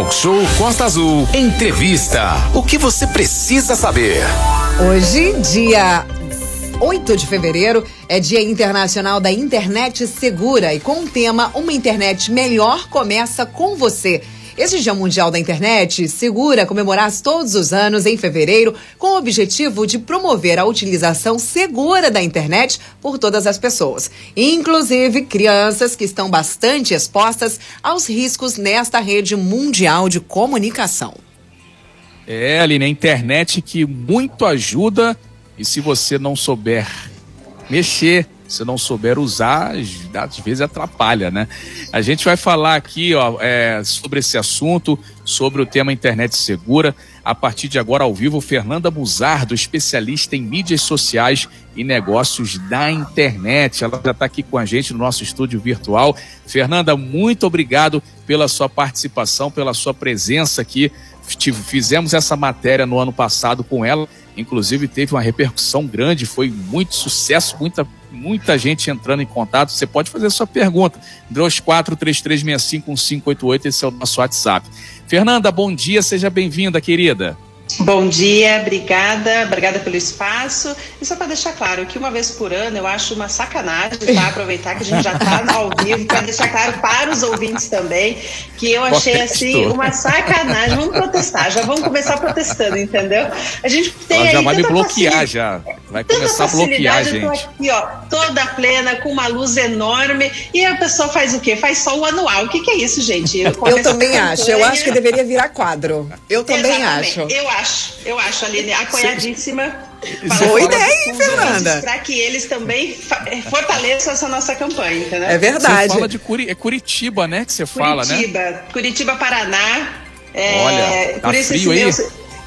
Talk Show Costa Azul. Entrevista. O que você precisa saber? Hoje, dia 8 de fevereiro, é Dia Internacional da Internet Segura e com o tema Uma Internet Melhor começa com você. Esse Dia Mundial da Internet segura comemorar todos os anos em fevereiro com o objetivo de promover a utilização segura da internet por todas as pessoas, inclusive crianças que estão bastante expostas aos riscos nesta rede mundial de comunicação. É, Aline, a internet que muito ajuda e se você não souber mexer, se não souber usar, às vezes atrapalha, né? A gente vai falar aqui ó, é, sobre esse assunto, sobre o tema internet segura. A partir de agora, ao vivo, Fernanda Buzardo, especialista em mídias sociais e negócios da internet. Ela já está aqui com a gente no nosso estúdio virtual. Fernanda, muito obrigado pela sua participação, pela sua presença aqui. Fizemos essa matéria no ano passado com ela inclusive teve uma repercussão grande, foi muito sucesso, muita, muita gente entrando em contato. Você pode fazer a sua pergunta. 2433651588, esse é o nosso WhatsApp. Fernanda, bom dia, seja bem-vinda, querida. Bom dia, obrigada, obrigada pelo espaço. E só para deixar claro que uma vez por ano eu acho uma sacanagem, tá? Aproveitar que a gente já está ao vivo, para deixar claro para os ouvintes também, que eu achei assim uma sacanagem. Vamos protestar, já vamos começar protestando, entendeu? A gente tem Ela já vai me bloquear já. Vai começar a bloquear, a gente. Eu tô aqui, ó, toda plena, com uma luz enorme, e a pessoa faz o quê? Faz só o anual. O que, que é isso, gente? Eu, eu também acho. Eu acho que deveria virar quadro. Eu também Exatamente. acho. Eu acho acho, eu acho, Aline, apoiadíssima. Boa ideia, hein, Fernanda? Para que eles também fortaleçam essa nossa campanha, entendeu? É verdade. Você fala de Curi é Curitiba, né? Que você fala, né? Curitiba, Curitiba, Paraná. É, Olha, tá frio aí?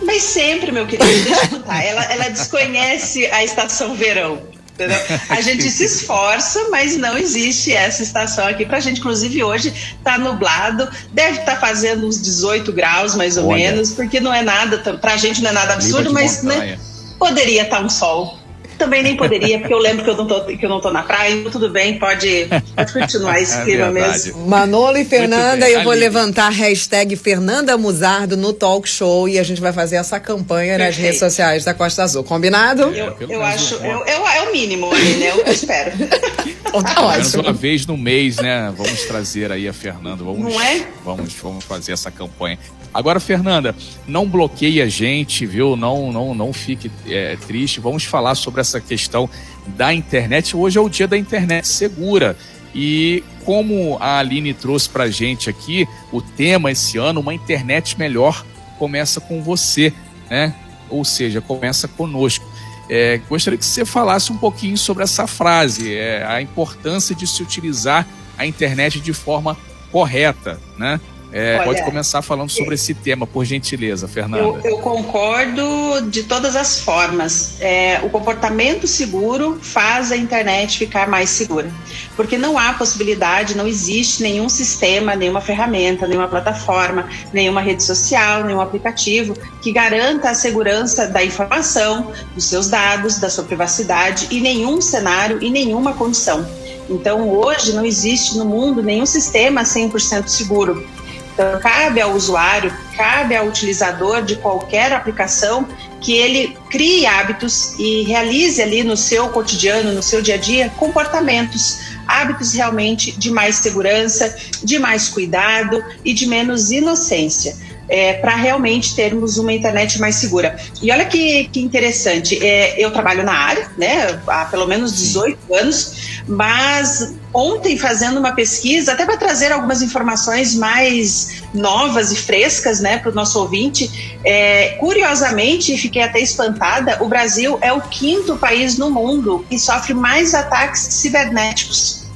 Mas sempre, meu querido, deixa eu contar. Ela, ela desconhece a estação verão. Entendeu? A gente se esforça, mas não existe essa estação aqui pra gente. Inclusive, hoje tá nublado, deve estar tá fazendo uns 18 graus, mais ou Olha. menos, porque não é nada, pra gente não é nada absurdo, mas né, poderia estar tá um sol também nem poderia, porque eu lembro que eu não tô, que eu não tô na praia, então tudo bem, pode, pode continuar esse é clima mesmo. Manolo e Fernanda, eu vou levantar a hashtag Fernanda Muzardo no talk show e a gente vai fazer essa campanha Perfeito. nas redes sociais da Costa Azul. Combinado? Eu, eu, eu acho, eu, eu, é o mínimo ali, né? Eu espero. Tá menos uma vez no mês, né? Vamos trazer aí a Fernanda. Vamos, Não é? Vamos, vamos fazer essa campanha. Agora, Fernanda, não bloqueie a gente, viu? Não, não, não fique é, triste. Vamos falar sobre essa questão da internet. Hoje é o dia da internet segura. E como a Aline trouxe para gente aqui, o tema esse ano, uma internet melhor, começa com você, né? Ou seja, começa conosco. É, gostaria que você falasse um pouquinho sobre essa frase, é, a importância de se utilizar a internet de forma correta, né? É, Olha, pode começar falando sobre esse tema, por gentileza, Fernanda. Eu, eu concordo de todas as formas. É, o comportamento seguro faz a internet ficar mais segura, porque não há possibilidade, não existe nenhum sistema, nenhuma ferramenta, nenhuma plataforma, nenhuma rede social, nenhum aplicativo que garanta a segurança da informação, dos seus dados, da sua privacidade e nenhum cenário e nenhuma condição. Então, hoje não existe no mundo nenhum sistema 100% seguro. Então, cabe ao usuário, cabe ao utilizador de qualquer aplicação que ele crie hábitos e realize ali no seu cotidiano, no seu dia a dia, comportamentos, hábitos realmente de mais segurança, de mais cuidado e de menos inocência. É, para realmente termos uma internet mais segura. E olha que, que interessante, é, eu trabalho na área, né, há pelo menos 18 anos, mas ontem fazendo uma pesquisa, até para trazer algumas informações mais novas e frescas né, para o nosso ouvinte, é, curiosamente, fiquei até espantada, o Brasil é o quinto país no mundo que sofre mais ataques cibernéticos.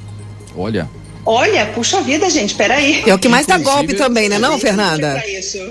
Olha. Olha, puxa vida, gente, peraí. É o que mais dá golpe também, né, não, Fernanda?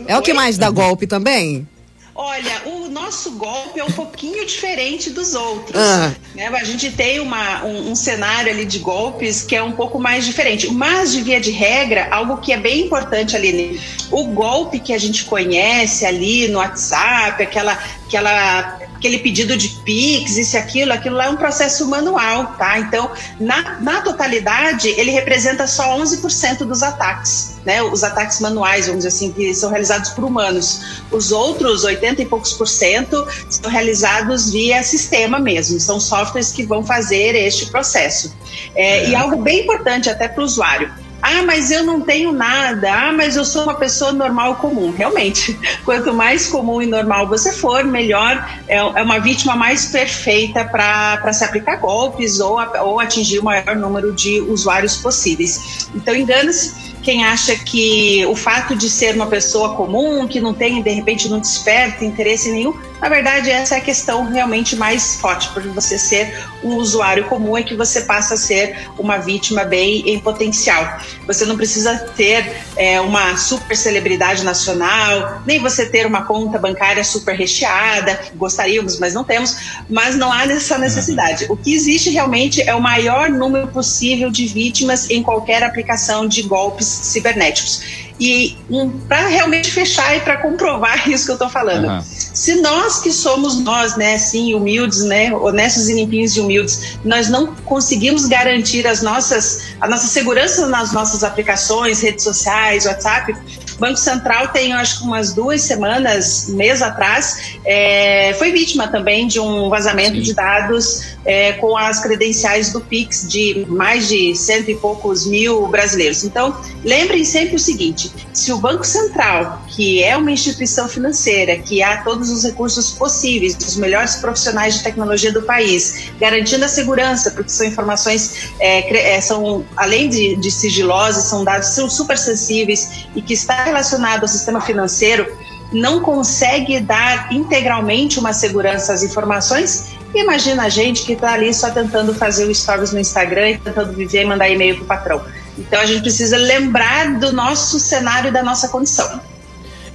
É o que mais dá golpe também? Olha, o nosso golpe é um pouquinho diferente dos outros. Ah. Né? A gente tem uma, um, um, cenário ali de golpes que é um pouco mais diferente. Mas, de via de regra, algo que é bem importante ali, o golpe que a gente conhece ali no WhatsApp, aquela aquela, aquele pedido de PIX, isso e aquilo, aquilo lá é um processo manual, tá? Então, na, na totalidade, ele representa só 11% dos ataques, né? Os ataques manuais, vamos dizer assim, que são realizados por humanos. Os outros, 80 e poucos por cento, são realizados via sistema mesmo, são softwares que vão fazer este processo. É, é. E algo bem importante até para o usuário ah, mas eu não tenho nada. Ah, mas eu sou uma pessoa normal comum. Realmente, quanto mais comum e normal você for, melhor é, é uma vítima mais perfeita para se aplicar golpes ou, ou atingir o maior número de usuários possíveis. Então, engana-se quem acha que o fato de ser uma pessoa comum, que não tem, de repente, não desperta interesse nenhum, na verdade, essa é a questão realmente mais forte, porque você ser um usuário comum é que você passa a ser uma vítima bem em potencial. Você não precisa ter é, uma super celebridade nacional, nem você ter uma conta bancária super recheada, gostaríamos, mas não temos, mas não há essa necessidade. O que existe realmente é o maior número possível de vítimas em qualquer aplicação de golpes cibernéticos. E um, para realmente fechar e para comprovar isso que eu estou falando, uhum. se nós que somos nós, né, assim, humildes, né, honestos e limpinhos e humildes, nós não conseguimos garantir as nossas, a nossa segurança nas nossas aplicações, redes sociais, WhatsApp, o Banco Central tem, acho que umas duas semanas, mês atrás, é, foi vítima também de um vazamento Sim. de dados é, com as credenciais do Pix de mais de cento e poucos mil brasileiros. Então, lembrem sempre o seguinte: se o Banco Central, que é uma instituição financeira, que há todos os recursos possíveis, os melhores profissionais de tecnologia do país, garantindo a segurança, porque são informações, é, é são além de, de sigilosas, são dados são super sensíveis e que está relacionado ao sistema financeiro não consegue dar integralmente uma segurança às informações, imagina a gente que está ali só tentando fazer o stories no Instagram e tentando viver e mandar e-mail para o patrão. Então a gente precisa lembrar do nosso cenário e da nossa condição.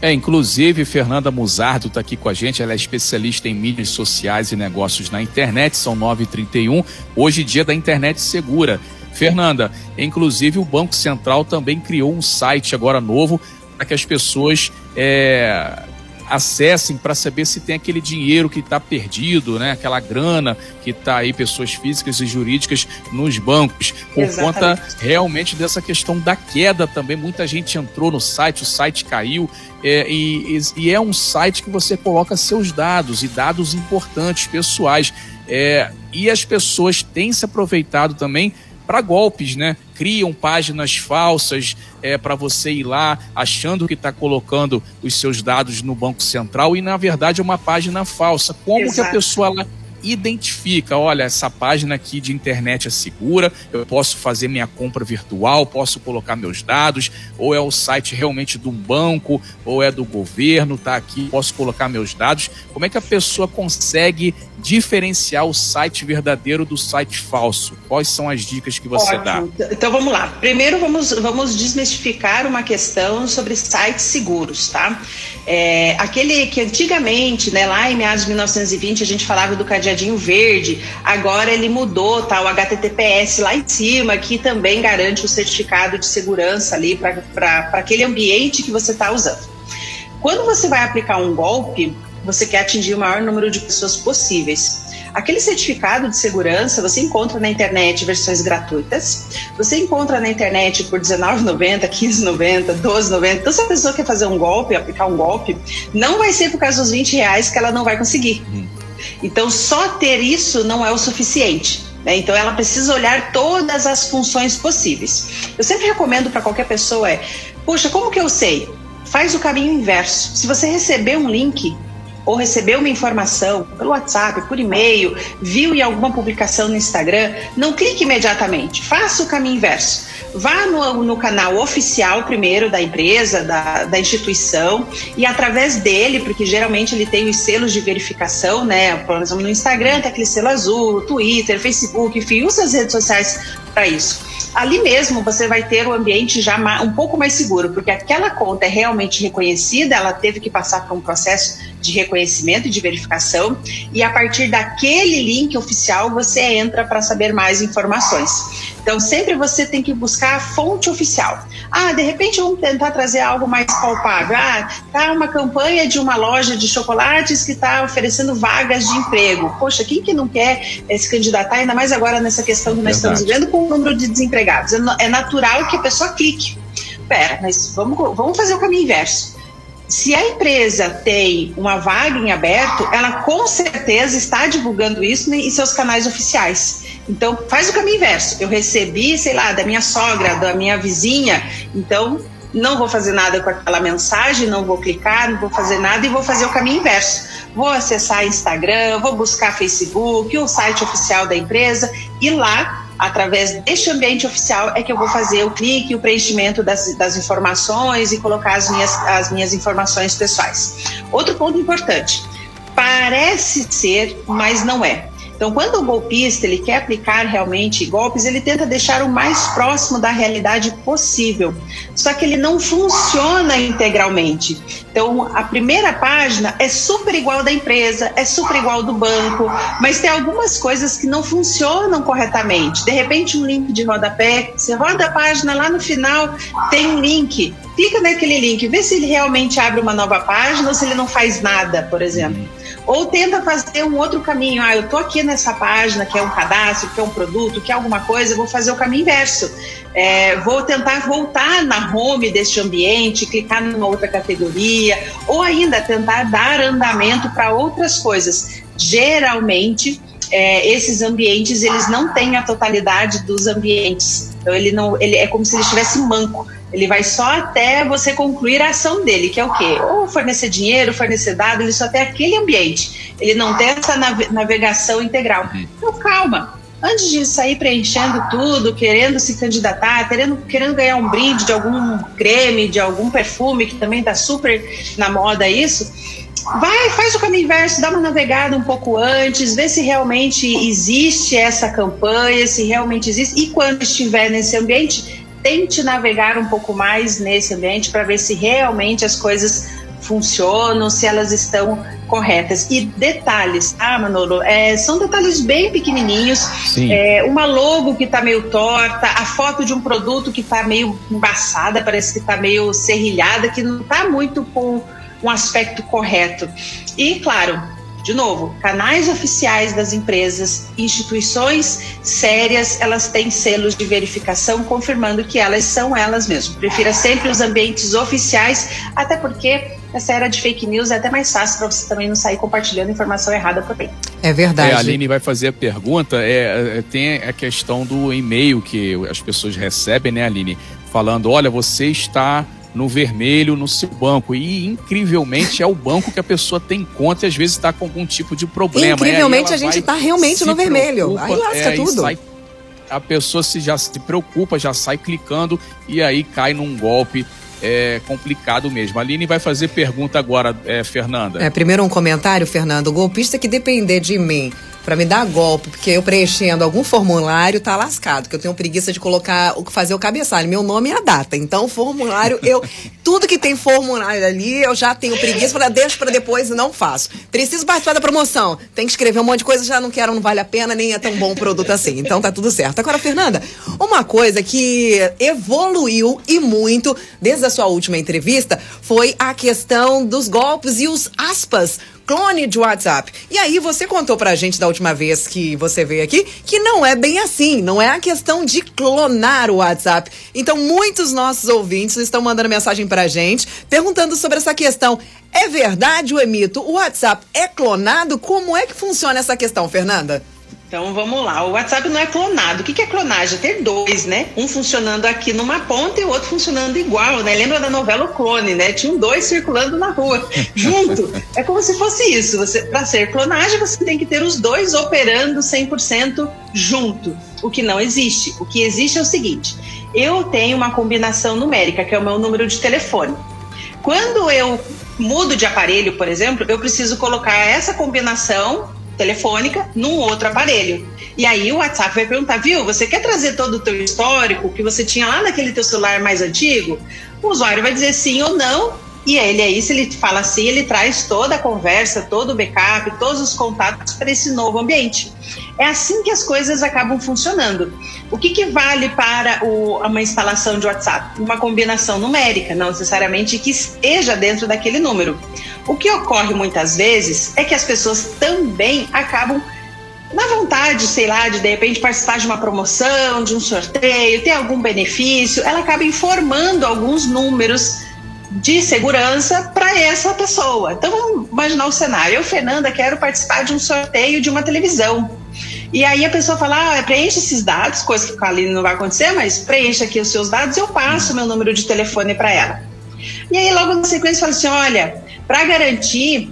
É, inclusive, Fernanda Muzardo está aqui com a gente, ela é especialista em mídias sociais e negócios na internet, são 9h31, hoje dia da internet segura. Fernanda, inclusive o Banco Central também criou um site agora novo para que as pessoas é, acessem para saber se tem aquele dinheiro que está perdido, né? Aquela grana que está aí, pessoas físicas e jurídicas nos bancos, por Exatamente. conta realmente dessa questão da queda também. Muita gente entrou no site, o site caiu, é, e, e, é um site que você coloca seus dados e dados importantes, pessoais. É, e as pessoas têm se aproveitado também para golpes, né? Criam páginas falsas é, para você ir lá achando que está colocando os seus dados no Banco Central e na verdade é uma página falsa. Como Exato. que a pessoa lá identifica, olha, essa página aqui de internet é segura, eu posso fazer minha compra virtual, posso colocar meus dados, ou é o site realmente de um banco, ou é do governo, tá aqui, posso colocar meus dados. Como é que a pessoa consegue diferenciar o site verdadeiro do site falso? Quais são as dicas que você Ótimo. dá? Então vamos lá. Primeiro vamos, vamos desmistificar uma questão sobre sites seguros, tá? É, aquele que antigamente, né, lá em meados de 1920, a gente falava do cadeadinho verde, agora ele mudou, tá? O HTTPS lá em cima, que também garante o certificado de segurança ali para aquele ambiente que você está usando. Quando você vai aplicar um golpe, você quer atingir o maior número de pessoas possíveis. Aquele certificado de segurança você encontra na internet versões gratuitas, você encontra na internet por R$19,90, R$15,90, R$12,90. Então, se a pessoa quer fazer um golpe, aplicar um golpe, não vai ser por causa dos 20 reais que ela não vai conseguir. Uhum. Então, só ter isso não é o suficiente. Né? Então, ela precisa olhar todas as funções possíveis. Eu sempre recomendo para qualquer pessoa é, puxa, como que eu sei? Faz o caminho inverso. Se você receber um link ou recebeu uma informação pelo WhatsApp, por e-mail, viu em alguma publicação no Instagram, não clique imediatamente, faça o caminho inverso. Vá no, no canal oficial primeiro da empresa, da, da, instituição, e através dele, porque geralmente ele tem os selos de verificação, né? Por exemplo, no Instagram tem aquele selo azul, Twitter, Facebook, enfim, usa as redes sociais para isso ali mesmo você vai ter o ambiente já um pouco mais seguro, porque aquela conta é realmente reconhecida, ela teve que passar por um processo de reconhecimento e de verificação, e a partir daquele link oficial você entra para saber mais informações. Então, sempre você tem que buscar a fonte oficial. Ah, de repente vamos tentar trazer algo mais palpável. Ah, tá uma campanha de uma loja de chocolates que está oferecendo vagas de emprego. Poxa, quem que não quer se candidatar, ainda mais agora nessa questão que nós Verdade. estamos vivendo com o número de desempregados? É, é natural que a pessoa clique. Pera, mas vamos, vamos fazer o caminho inverso. Se a empresa tem uma vaga em aberto, ela com certeza está divulgando isso em seus canais oficiais. Então, faz o caminho inverso. Eu recebi, sei lá, da minha sogra, da minha vizinha, então não vou fazer nada com aquela mensagem, não vou clicar, não vou fazer nada e vou fazer o caminho inverso. Vou acessar Instagram, vou buscar Facebook, o site oficial da empresa e lá, através deste ambiente oficial, é que eu vou fazer o clique, o preenchimento das, das informações e colocar as minhas, as minhas informações pessoais. Outro ponto importante: parece ser, mas não é. Então, quando o golpista ele quer aplicar realmente golpes, ele tenta deixar o mais próximo da realidade possível. Só que ele não funciona integralmente. Então, a primeira página é super igual da empresa, é super igual do banco, mas tem algumas coisas que não funcionam corretamente. De repente, um link de rodapé, você roda a página lá no final, tem um link. Clica naquele link, vê se ele realmente abre uma nova página ou se ele não faz nada, por exemplo. Ou tenta fazer um outro caminho. Ah, eu tô aqui nessa página que é um cadastro, que é um produto, que é alguma coisa, eu vou fazer o caminho inverso. É, vou tentar voltar na home deste ambiente, clicar numa outra categoria, ou ainda tentar dar andamento para outras coisas. Geralmente, é, esses ambientes eles não têm a totalidade dos ambientes. Então ele não, ele é como se ele estivesse manco. Ele vai só até você concluir a ação dele, que é o quê? Ou fornecer dinheiro, fornecer dados, ele só tem aquele ambiente. Ele não tem essa navegação integral. Uhum. Então, calma. Antes de sair preenchendo tudo, querendo se candidatar, querendo, querendo ganhar um brinde de algum creme, de algum perfume, que também está super na moda isso, vai, faz o caminho inverso, dá uma navegada um pouco antes, vê se realmente existe essa campanha, se realmente existe, e quando estiver nesse ambiente, tente navegar um pouco mais nesse ambiente para ver se realmente as coisas funcionam, se elas estão corretas. E detalhes, tá, Manolo? É, são detalhes bem pequenininhos. É, uma logo que está meio torta, a foto de um produto que está meio embaçada, parece que está meio serrilhada, que não está muito com um aspecto correto. E, claro, de novo, canais oficiais das empresas, instituições sérias, elas têm selos de verificação confirmando que elas são elas mesmas. Prefira sempre os ambientes oficiais, até porque essa era de fake news é até mais fácil para você também não sair compartilhando informação errada por aí. É verdade. É, a Aline vai fazer a pergunta, é, é, tem a questão do e-mail que as pessoas recebem, né, Aline? Falando, olha, você está no vermelho no seu banco. E incrivelmente é o banco que a pessoa tem conta e às vezes está com algum tipo de problema. Incrivelmente a gente está realmente no vermelho. Aí lasca é, tudo. Sai, a pessoa se já se preocupa, já sai clicando e aí cai num golpe é complicado mesmo. A Aline vai fazer pergunta agora, é, Fernanda. É, primeiro um comentário, Fernando. O golpista que depender de mim para me dar golpe, porque eu preenchendo algum formulário tá lascado, que eu tenho preguiça de colocar, fazer o cabeçalho. Meu nome é a data. Então, formulário, eu. tudo que tem formulário ali, eu já tenho preguiça, para deixo para depois e não faço. Preciso participar da promoção. Tem que escrever um monte de coisa, já não quero, não vale a pena, nem é tão bom o produto assim. Então tá tudo certo. Agora, Fernanda, uma coisa que evoluiu e muito desde a sua última entrevista foi a questão dos golpes e os aspas clone de WhatsApp. E aí você contou pra gente da última vez que você veio aqui que não é bem assim, não é a questão de clonar o WhatsApp. Então muitos nossos ouvintes estão mandando mensagem pra gente perguntando sobre essa questão. É verdade, o Emito, o WhatsApp é clonado? Como é que funciona essa questão, Fernanda? Então vamos lá, o WhatsApp não é clonado. O que é clonagem? Ter dois, né? Um funcionando aqui numa ponta e o outro funcionando igual, né? Lembra da novela O Clone, né? Tinham dois circulando na rua, junto. É como se fosse isso. Você, para ser clonagem, você tem que ter os dois operando 100% junto, o que não existe. O que existe é o seguinte: eu tenho uma combinação numérica, que é o meu número de telefone. Quando eu mudo de aparelho, por exemplo, eu preciso colocar essa combinação telefônica num outro aparelho. E aí o WhatsApp vai perguntar, viu, você quer trazer todo o teu histórico que você tinha lá naquele teu celular mais antigo? O usuário vai dizer sim ou não, E ele aí, se ele fala assim, ele traz toda a conversa, todo o backup, todos os contatos para esse novo ambiente. É assim que as coisas acabam funcionando. O que, que vale para o, uma instalação de WhatsApp? Uma combinação numérica, não necessariamente que esteja dentro daquele número. O que ocorre muitas vezes é que as pessoas também acabam na vontade, sei lá, de de repente participar de uma promoção, de um sorteio, ter algum benefício, ela acaba informando alguns números de segurança para essa pessoa. Então vamos imaginar o cenário. Eu, Fernanda, quero participar de um sorteio de uma televisão. E aí a pessoa fala, ah, preenche esses dados, coisa que com a Aline não vai acontecer, mas preenche aqui os seus dados, eu passo meu número de telefone para ela. E aí logo na sequência fala assim, olha, para garantir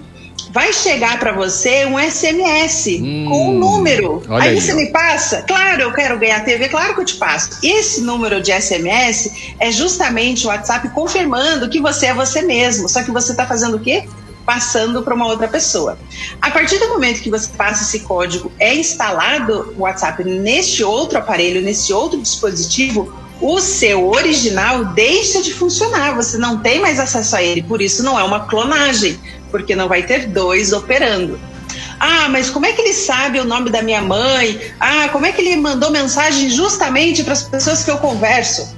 vai chegar para você um SMS hum, com um número. Aí, aí, você ó. me passa? Claro, eu quero ganhar TV, claro que eu te passo. Esse número de SMS é justamente o WhatsApp confirmando que você é você mesmo. Só que você está fazendo o quê? Passando para uma outra pessoa. A partir do momento que você passa esse código, é instalado o WhatsApp neste outro aparelho, nesse outro dispositivo, o seu original deixa de funcionar, você não tem mais acesso a ele, por isso não é uma clonagem, porque não vai ter dois operando. Ah, mas como é que ele sabe o nome da minha mãe? Ah, como é que ele mandou mensagem justamente para as pessoas que eu converso?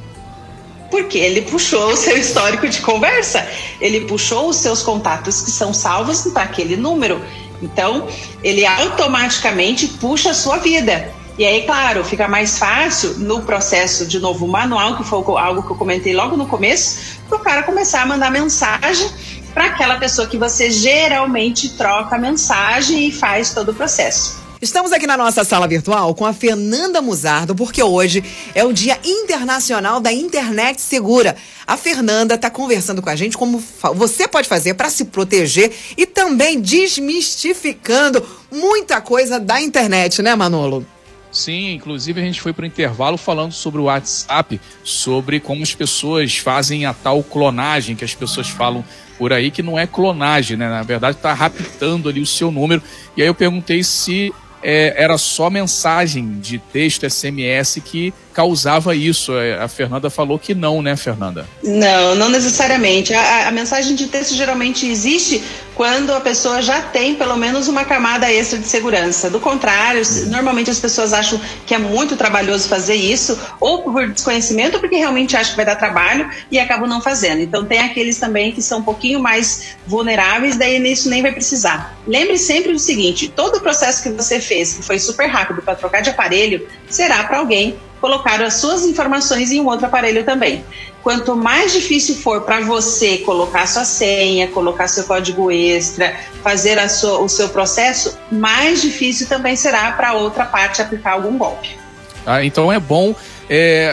Porque ele puxou o seu histórico de conversa, ele puxou os seus contatos que são salvos para aquele número. Então, ele automaticamente puxa a sua vida. E aí, claro, fica mais fácil no processo de novo manual, que foi algo que eu comentei logo no começo, para o cara começar a mandar mensagem para aquela pessoa que você geralmente troca mensagem e faz todo o processo. Estamos aqui na nossa sala virtual com a Fernanda Musardo, porque hoje é o Dia Internacional da Internet Segura. A Fernanda está conversando com a gente como você pode fazer para se proteger e também desmistificando muita coisa da internet, né, Manolo? Sim, inclusive a gente foi para o intervalo falando sobre o WhatsApp, sobre como as pessoas fazem a tal clonagem que as pessoas falam por aí, que não é clonagem, né? Na verdade, está raptando ali o seu número. E aí eu perguntei se é, era só mensagem de texto, SMS, que causava isso. É, a Fernanda falou que não, né, Fernanda? Não, não necessariamente. A, a, mensagem de texto geralmente existe quando a pessoa já tem pelo menos uma camada extra de segurança. Do contrário, normalmente as pessoas acham que é muito trabalhoso fazer isso, ou por desconhecimento, ou porque realmente acham que vai dar trabalho e acabam não fazendo. Então tem aqueles também que são um pouquinho mais vulneráveis, daí nisso nem vai precisar. Lembre sempre do seguinte: todo o processo que você fez, que foi super rápido para trocar de aparelho, será para alguém colocar as suas informações em um outro aparelho também. Quanto mais difícil for para você colocar sua senha, colocar seu código extra, fazer sua, o seu processo, mais difícil também será para outra parte aplicar algum golpe. Ah, então é bom é,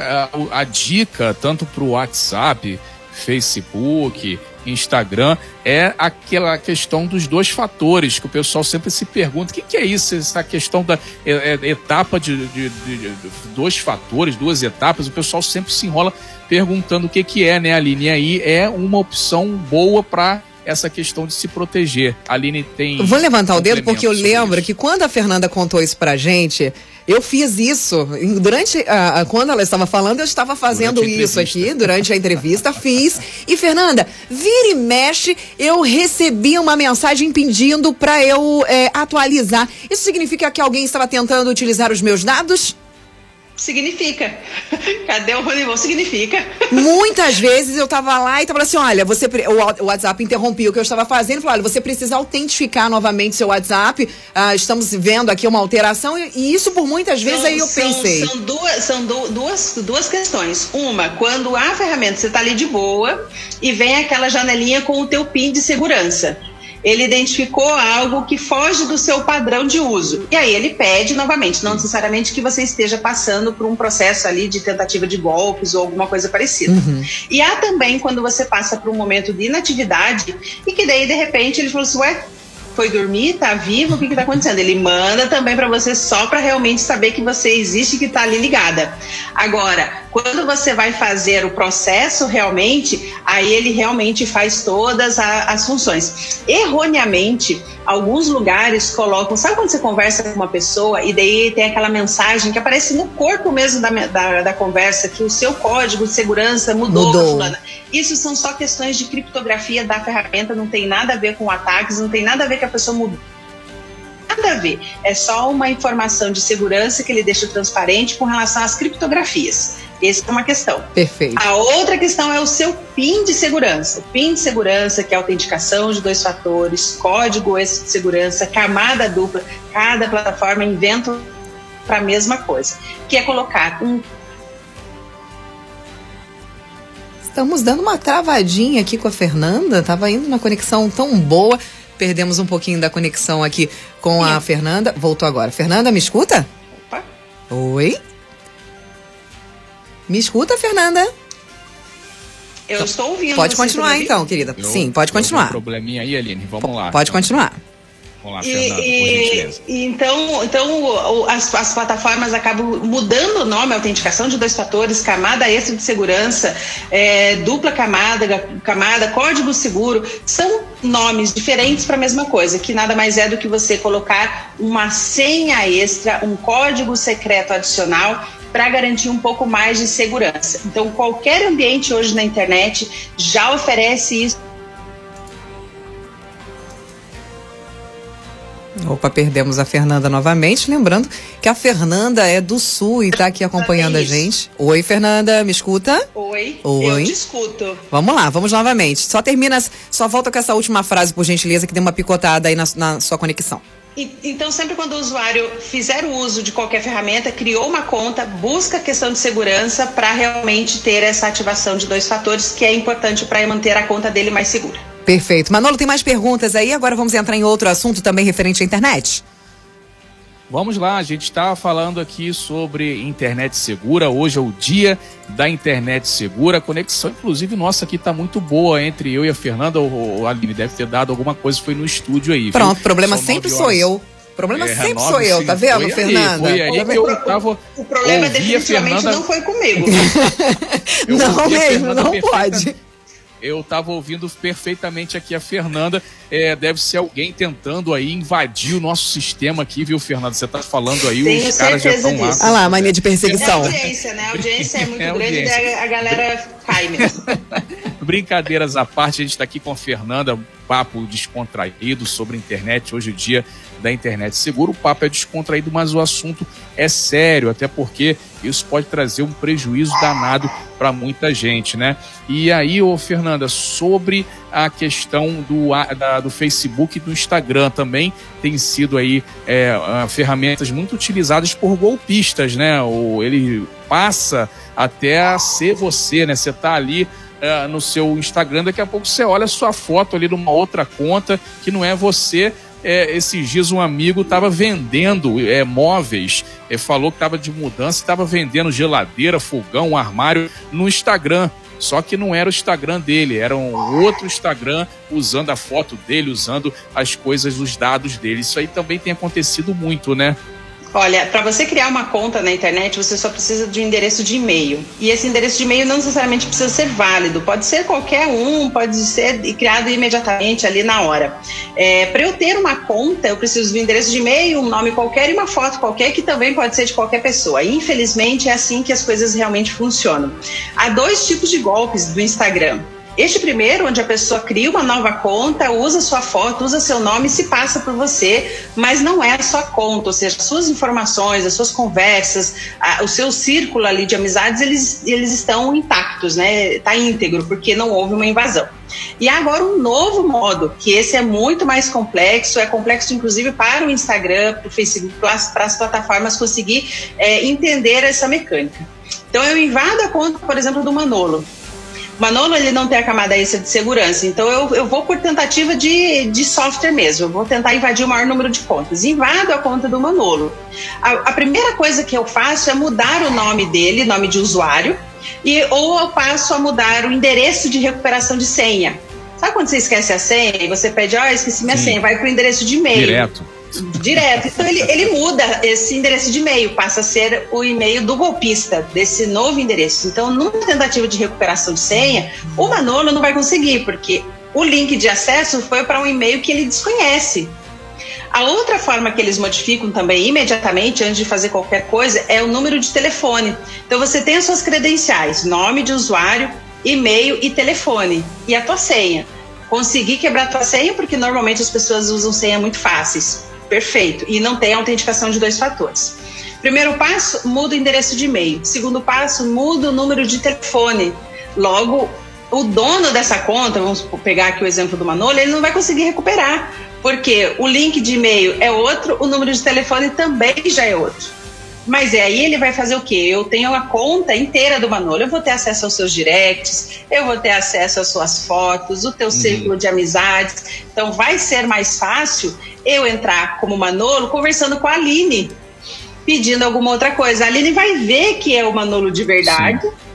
a, a dica tanto para o WhatsApp, Facebook, Instagram é aquela questão dos dois fatores que o pessoal sempre se pergunta: o que, que é isso? Essa questão da é, é, etapa de, de, de, de, dois fatores, duas etapas, o pessoal sempre se enrola perguntando o que, que é, né, Aline? E aí é uma opção boa para essa questão de se proteger. A Aline tem. Vou levantar o dedo porque eu lembro isso. que quando a Fernanda contou isso pra gente, eu fiz isso. Durante a, quando ela estava falando, eu estava fazendo isso aqui durante a entrevista, fiz. E Fernanda, vira e mexe, eu recebi uma mensagem pedindo para eu é, atualizar. Isso significa que alguém estava tentando utilizar os meus dados? Significa. Cadê o Ronivon? Significa. Muitas vezes eu tava lá e tava assim: olha, você. O WhatsApp interrompia o que eu estava fazendo. Falou: olha, você precisa autentificar novamente seu WhatsApp. Ah, estamos vendo aqui uma alteração. E isso por muitas vezes são, aí eu são, pensei. São, duas, são duas, duas questões. Uma, quando a ferramenta você tá ali de boa e vem aquela janelinha com o teu PIN de segurança ele identificou algo que foge do seu padrão de uso. E aí ele pede novamente, não necessariamente que você esteja passando por um processo ali de tentativa de golpes ou alguma coisa parecida. Uhum. E há também quando você passa por um momento de inatividade e que daí de repente ele falou assim, ué, foi dormir, tá vivo, o que que tá acontecendo? Ele manda também para você só para realmente saber que você existe e que tá ali ligada. Agora, quando você vai fazer o processo realmente, aí ele realmente faz todas a, as funções. Erroneamente, alguns lugares colocam, sabe quando você conversa com uma pessoa e daí tem aquela mensagem que aparece no corpo mesmo da, da, da conversa, que o seu código de segurança mudou. mudou Isso são só questões de criptografia da ferramenta, não tem nada a ver com ataques, não tem nada a ver que a pessoa mudou nada a ver. É só uma informação de segurança que ele deixa transparente com relação às criptografias. Essa é uma questão. Perfeito. A outra questão é o seu PIN de segurança. O PIN de segurança, que é autenticação de dois fatores, código esse de segurança, camada dupla. Cada plataforma inventa para a mesma coisa, que é colocar um Estamos dando uma travadinha aqui com a Fernanda. Tava indo na conexão tão boa. Perdemos um pouquinho da conexão aqui com a Fernanda. Voltou agora. Fernanda, me escuta? Opa. Oi? Me escuta, Fernanda? Eu estou ouvindo. Pode vocês continuar então, querida. Eu- Sim, pode vi Um continuar. probleminha aí, Aline. Vamos lá. Pode Então, continuar. Vamos lá, E, Fernanda, e- gentileza. e então, então as, as plataformas acabam mudando o nome, autenticação de dois fatores, camada extra de segurança, é, dupla camada, camada, código seguro, são nomes diferentes para a mesma coisa, que nada mais é do que você colocar uma senha extra, um código secreto adicional para garantir um pouco mais de segurança. Então, qualquer ambiente hoje na internet já oferece isso. Opa, perdemos a Fernanda novamente. Lembrando que a Fernanda é do Sul e tá aqui acompanhando a gente. Oi, Fernanda, me escuta? Oi, Oi. eu te escuto. Vamos lá, vamos novamente. Só termina, só volta com essa última frase, por gentileza, que deu uma picotada aí na, na sua conexão. Então, sempre quando o usuário fizer o uso de qualquer ferramenta, criou uma conta, busca a questão de segurança para realmente ter essa ativação de dois fatores, que é importante para manter a conta dele mais segura. Perfeito. Manolo, tem mais perguntas aí? Agora vamos entrar em outro assunto também referente à internet. Vamos lá, a gente está falando aqui sobre internet segura. Hoje é o dia da internet segura. A conexão, inclusive, nossa aqui está muito boa entre eu e a Fernanda. O, Aline deve ter dado alguma coisa, foi no estúdio aí. viu? Pronto, problema São sempre sou eu. O problema É, sempre sou eu, tá vendo, Foi aí, Fernanda? Foi aí que eu tava. O problema definitivamente Fernanda- não foi comigo. não mesmo, não perfeita- pode. Eu estava ouvindo perfeitamente aqui a Fernanda. É, deve ser alguém tentando aí invadir o nosso sistema aqui, viu, Fernanda? Você tá falando aí, Tenho os caras já estão lá. Olha lá, a mania de É perseguição. audiência, né? A audiência é muito É grande e audiência. daí a galera cai mesmo. Brincadeiras à parte, a gente está aqui com a Fernanda, papo descontraído sobre a internet. Hoje é o dia da internet seguro. O papo é descontraído, mas o assunto é sério, até porque isso pode trazer um prejuízo danado para muita gente, né? E aí, ô Fernanda, sobre a questão do, da- do Facebook e do Instagram também tem sido aí é, ferramentas muito utilizadas por golpistas, né? O, ele passa até a ser você, né? Você tá ali é, no seu Instagram, daqui a pouco você olha sua foto ali numa outra conta que não é você. É, esses dias um amigo estava vendendo é, móveis, é, falou que estava de mudança, estava vendendo geladeira, fogão, armário no Instagram. Só que não era o Instagram dele, era um outro Instagram usando a foto dele, usando as coisas, os dados dele. Isso aí também tem acontecido muito, né? Olha, para você criar uma conta na internet, você só precisa de um endereço de e-mail. E esse endereço de e-mail não necessariamente precisa ser válido, pode ser qualquer um, pode ser criado imediatamente ali na hora. É, para eu ter uma conta, eu preciso do endereço de e-mail, um nome qualquer e uma foto qualquer, que também pode ser de qualquer pessoa. Infelizmente, é assim que as coisas realmente funcionam. Há dois tipos de golpes do Instagram. Este primeiro, onde a pessoa cria uma nova conta, usa sua foto, usa seu nome e se passa por você, mas não é a sua conta, ou seja, as suas informações, as suas conversas, a- o seu círculo ali de amizades, eles, eles estão intactos, né? Está íntegro, porque não houve uma invasão. E agora um novo modo, que esse é muito mais complexo, é complexo inclusive para o Instagram, para o Facebook, para as, para as plataformas conseguir é, entender essa mecânica. Então eu invado a conta, por exemplo, do Manolo. Manolo ele não tem a camada extra de segurança, então eu, eu vou por tentativa de, de software mesmo, eu vou tentar invadir o maior número de contas. Invado a conta do Manolo. A, a primeira coisa que eu faço é mudar o nome dele, nome de usuário, e ou eu passo a mudar o endereço de recuperação de senha. Sabe quando você esquece a senha e você pede, ó, esqueci minha Sim. senha, vai para o endereço de e-mail. Direto. Direto. Então ele, ele muda esse endereço de e-mail, passa a ser o e-mail do golpista, desse novo endereço. Então, numa tentativa de recuperação de senha, o Manolo não vai conseguir, porque o link de acesso foi para um e-mail que ele desconhece. A outra forma que eles modificam também imediatamente, antes de fazer qualquer coisa, é o número de telefone. Então você tem as suas credenciais, nome de usuário, e-mail e telefone e a tua senha. Consegui quebrar a tua senha porque normalmente as pessoas usam senha muito fáceis. Perfeito. E não tem autenticação de dois fatores. Primeiro passo, muda o endereço de e-mail. Segundo passo, muda o número de telefone. Logo, o dono dessa conta, vamos pegar aqui o exemplo do Manolo, ele não vai conseguir recuperar, porque o link de e-mail é outro, o número de telefone também já é outro. Mas é aí ele vai fazer o quê? Eu tenho a conta inteira do Manolo, eu vou ter acesso aos seus directs, eu vou ter acesso às suas fotos, o teu uhum. círculo de amizades. Então vai ser mais fácil eu entrar como Manolo conversando com a Aline, pedindo alguma outra coisa. A Aline vai ver que é o Manolo de verdade. Sim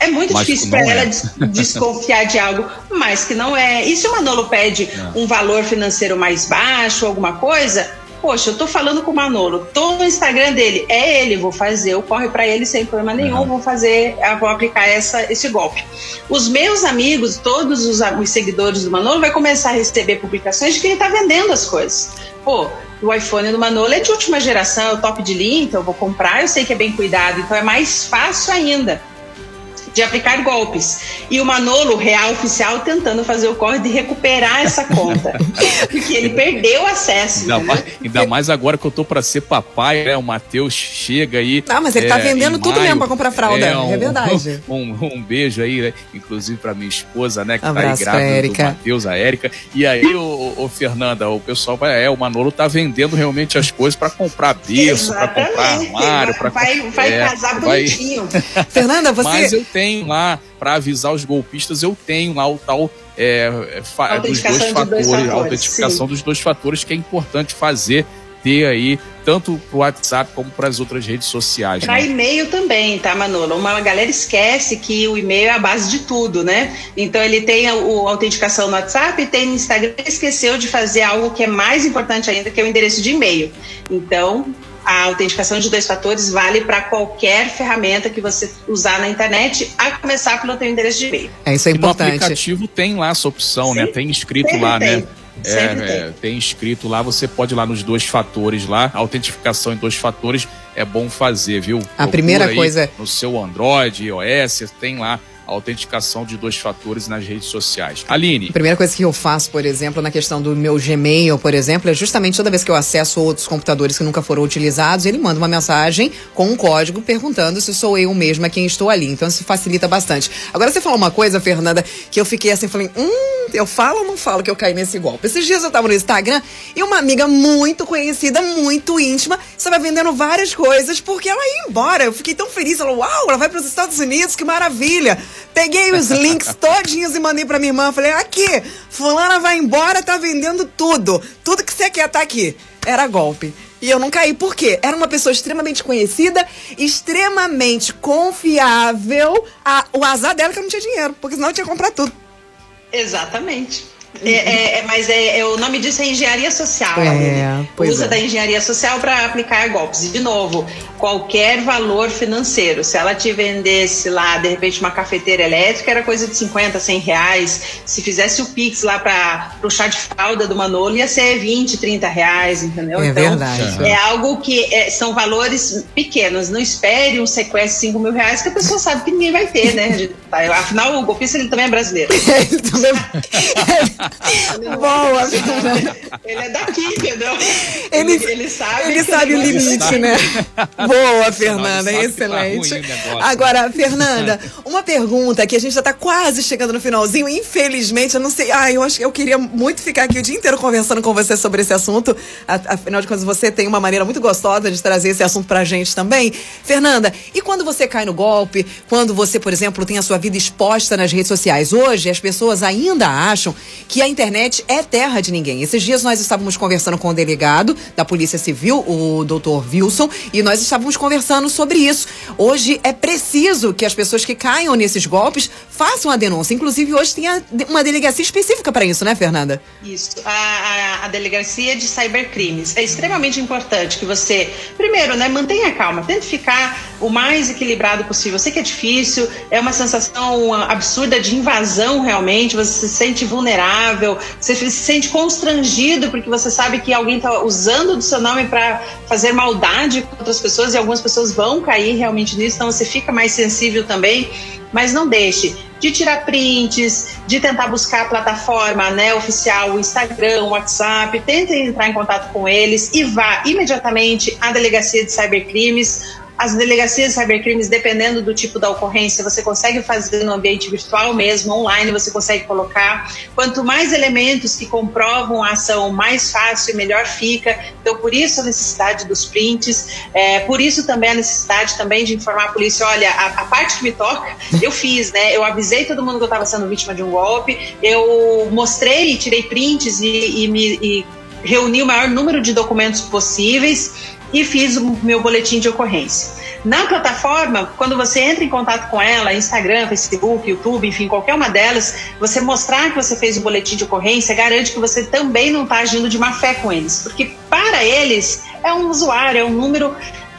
é muito mas difícil para ela é. desconfiar de algo, mas que não é. E se o Manolo pede não. um valor financeiro mais baixo, alguma coisa? Poxa, eu tô falando com o Manolo, tô no Instagram dele, é ele, vou fazer, eu corre para ele sem problema nenhum, uhum. vou fazer, vou aplicar essa, esse golpe. Os meus amigos, todos os, os seguidores do Manolo, vai começar a receber publicações de que ele tá vendendo as coisas. Pô, o iPhone do Manolo é de última geração, é o top de linha, então eu vou comprar, eu sei que é bem cuidado, então é mais fácil ainda de aplicar golpes. E o Manolo, real oficial, tentando fazer o corre de recuperar essa conta. porque ele perdeu o acesso. Ainda mais, ainda mais, agora que eu tô para ser papai, né? O Matheus chega aí. Não, mas ele tá é, tá vendendo tudo maio, mesmo para comprar fralda. É, um, é verdade. Um, um, beijo aí, né? inclusive para minha esposa, né? Que Abraço tá aí grávida do Matheus, a Érica. E aí, o, o, Fernanda, o pessoal vai. É, o Manolo tá vendendo realmente as coisas para comprar berço, para comprar armário. Pra, vai vai é, casar bonitinho. Fernanda, você. Mas eu tenho tenho lá para avisar os golpistas, eu tenho lá o tal é, é dos dois fatores, fatores, a autentificação sim. dos dois fatores que é importante fazer ter aí tanto para o WhatsApp como para as outras redes sociais. Para né? e-mail também, tá, Manolo? Uma galera esquece que o e-mail é a base de tudo, né? Então ele tem a, a autenticação no WhatsApp, tem no Instagram, esqueceu de fazer algo que é mais importante ainda, que é o endereço de e-mail. Então, a autenticação de dois fatores vale para qualquer ferramenta que você usar na internet, a começar pelo teu endereço de e-mail. É isso é importante. no aplicativo tem lá essa opção, Sim, né? Tem escrito lá, tem. né? É, é, tem escrito lá, você pode ir lá nos dois fatores lá, autentificação em dois fatores é bom fazer, viu? A Procura primeira coisa no seu Android, iOS, tem lá a autenticação de dois fatores nas redes sociais. Aline. A primeira coisa que eu faço, por exemplo, na questão do meu Gmail, por exemplo, é justamente toda vez que eu acesso outros computadores que nunca foram utilizados, ele manda uma mensagem com um código perguntando se sou eu mesma quem estou ali. Então isso facilita bastante. Agora você falou uma coisa, Fernanda, que eu fiquei assim, falei, hum, eu falo ou não falo que eu caí nesse golpe? Esses dias eu tava no Instagram e uma amiga muito conhecida, muito íntima, estava vendendo várias coisas porque ela ia embora. Eu fiquei tão feliz. Ela, uau, ela vai para os Estados Unidos, que maravilha. Peguei os links todinhos e mandei pra minha irmã. Falei, aqui, fulana vai embora, tá vendendo tudo. Tudo que você quer tá aqui. Era golpe. E eu não caí, por quê? Era uma pessoa extremamente conhecida, extremamente confiável. A, o azar dela é que eu não tinha dinheiro, porque senão eu tinha que comprar tudo. Exatamente. É, é, é, mas é, é, o nome disso é engenharia social. É, Usa é. da engenharia social para aplicar golpes. E, de novo, qualquer valor financeiro. Se ela te vendesse lá, de repente, uma cafeteira elétrica, era coisa de 50, 100 reais. Se fizesse o Pix lá para o chá de fralda do Manolo, ia ser 20, 30 reais, entendeu? É então, verdade. É algo que é, são valores pequenos. Não espere um sequestro de 5 mil reais, que a pessoa sabe que ninguém vai ter, né? Afinal, o golpista ele também é brasileiro. ele também... Boa, Ele é daqui, entendeu? Ele, ele, ele sabe. Ele sabe o limite, né? Boa, Fernanda, excelente. Tá Agora, Fernanda, uma pergunta que a gente já está quase chegando no finalzinho. Infelizmente, eu não sei. Ah, eu acho que eu queria muito ficar aqui o dia inteiro conversando com você sobre esse assunto. Afinal de contas, você tem uma maneira muito gostosa de trazer esse assunto pra gente também. Fernanda, e quando você cai no golpe, quando você, por exemplo, tem a sua vida exposta nas redes sociais? Hoje, as pessoas ainda acham que a internet é terra de ninguém. Esses dias nós estávamos conversando com o delegado da Polícia Civil, o doutor Wilson, e nós estávamos conversando sobre isso. Hoje é preciso que as pessoas que caiam nesses golpes façam a denúncia. Inclusive, hoje tem uma delegacia específica para isso, né, Fernanda? Isso. A, a, a, delegacia de cybercrimes. É extremamente importante que você, primeiro, né, mantenha calma, tente ficar o mais equilibrado possível. Eu sei que é difícil, é uma sensação absurda de invasão realmente, você se sente vulnerável, você se sente constrangido porque você sabe que alguém está usando do seu nome para fazer maldade com outras pessoas e algumas pessoas vão cair realmente nisso, então você fica mais sensível também. Mas não deixe de tirar prints, de tentar buscar a plataforma né, oficial, o Instagram, o WhatsApp, tentem entrar em contato com eles e vá imediatamente à delegacia de cybercrimes as delegacias de cybercrimes, dependendo do tipo da ocorrência, você consegue fazer no ambiente virtual mesmo, online, você consegue colocar. Quanto mais elementos que comprovam a ação, mais fácil e melhor fica. Então, por isso a necessidade dos prints, é, por isso também a necessidade também de informar a polícia, olha, a, a parte que me toca, eu fiz, né? Eu avisei todo mundo que eu estava sendo vítima de um golpe, eu mostrei, tirei prints e, e me e reuni o maior número de documentos possíveis e fiz o meu boletim de ocorrência. Na plataforma, quando você entra em contato com ela, Instagram, Facebook, YouTube, enfim, qualquer uma delas, você mostrar que você fez o boletim de ocorrência garante que você também não está agindo de má fé com eles, porque para eles é um usuário, é um número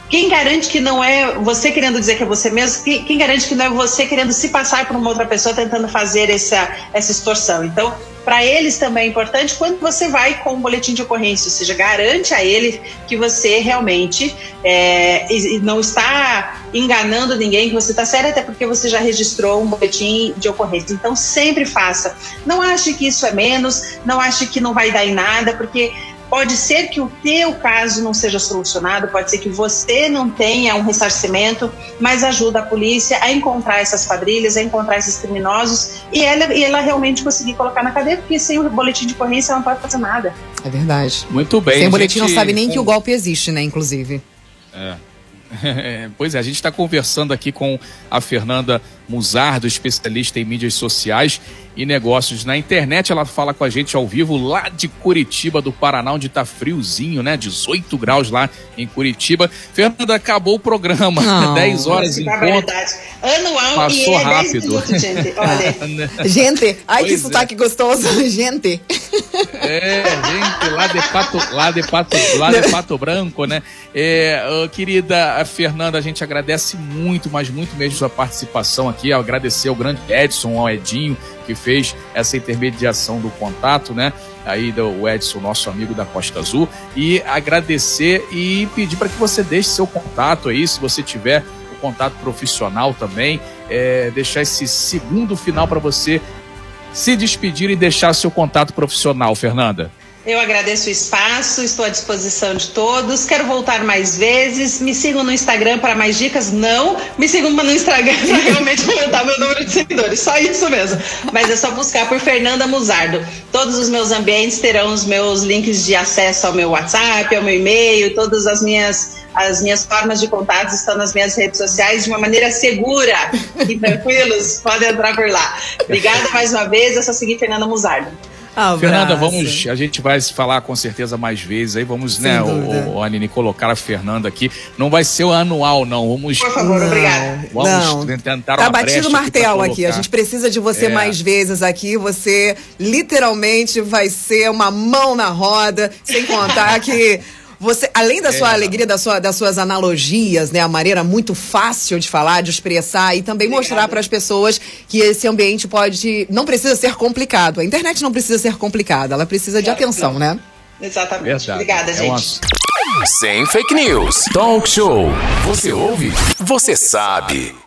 quem garante que não é você querendo dizer que é você mesmo? Quem, garante que não é você querendo se passar por uma outra pessoa tentando fazer essa, essa extorsão? Então, para eles também é importante quando você vai com um boletim de ocorrência, ou seja, garante a ele que você realmente é, não está enganando ninguém, que você está sério, até porque você já registrou um boletim de ocorrência. Então, sempre faça. Não ache que isso é menos, não ache que não vai dar em nada, porque Pode ser que o teu caso não seja solucionado, pode ser que você não tenha um ressarcimento, mas ajuda a polícia a encontrar essas quadrilhas, a encontrar esses criminosos e ela, e ela realmente conseguir colocar na cadeia, porque sem o boletim de ocorrência ela não pode fazer nada. É verdade. Muito bem. Sem o boletim gente... não sabe nem que o golpe existe, né, inclusive. É. pois é, a gente está conversando aqui com a Fernanda Muzardo, especialista em mídias sociais e negócios na internet. Ela fala com a gente ao vivo lá de Curitiba, do Paraná, onde está friozinho, né? 18 graus lá em Curitiba. Fernanda, acabou o programa. Não, 10 horas em ponto. Anual Passou e é rápido. Minutos, gente. Olha. gente, ai pois que é. sotaque gostoso. Gente. É, gente, lá de Pato, lá de Pato, lá de Pato Branco, né? É, querida Fernanda, a gente agradece muito, mas muito mesmo sua participação aqui. Agradecer ao grande Edson, ao Edinho, que fez essa intermediação do contato, né? Aí do Edson, nosso amigo da Costa Azul, e agradecer e pedir para que você deixe seu contato aí, se você tiver o contato profissional também, é, deixar esse segundo final para você se despedir e deixar seu contato profissional, Fernanda. Eu agradeço o espaço, estou à disposição de todos. Quero voltar mais vezes. Me sigam no Instagram para mais dicas? Não. Me sigam no Instagram para realmente aumentar meu número de seguidores. Só isso mesmo. Mas é só buscar por Fernanda Muzardo. Todos os meus ambientes terão os meus links de acesso ao meu WhatsApp, ao meu e-mail, todas as minhas as minhas formas de contato estão nas minhas redes sociais de uma maneira segura e tranquilos. Podem entrar por lá. Obrigada mais uma vez. É só seguir Fernanda Muzardo. Abraço. Fernanda, vamos, a gente vai se falar com certeza mais vezes aí, vamos, Sem né, o, o Anine colocar a Fernanda aqui. Não vai ser o anual, não. Vamos. Por favor, não, obrigado. Vamos não. tentar Tá batido o martelo aqui, aqui, A gente precisa de você é. mais vezes aqui. Você literalmente vai ser uma mão na roda, sem contar que você, além da sua é. alegria, da sua, das suas analogias, né, a maneira muito fácil de falar, de expressar e também Obrigada. mostrar para as pessoas que esse ambiente pode, não precisa ser complicado. A internet não precisa ser complicada, ela precisa de atenção, né? Exatamente. Verdade. Obrigada, é gente. Sem fake news. Talk show. Você ouve? Você sabe.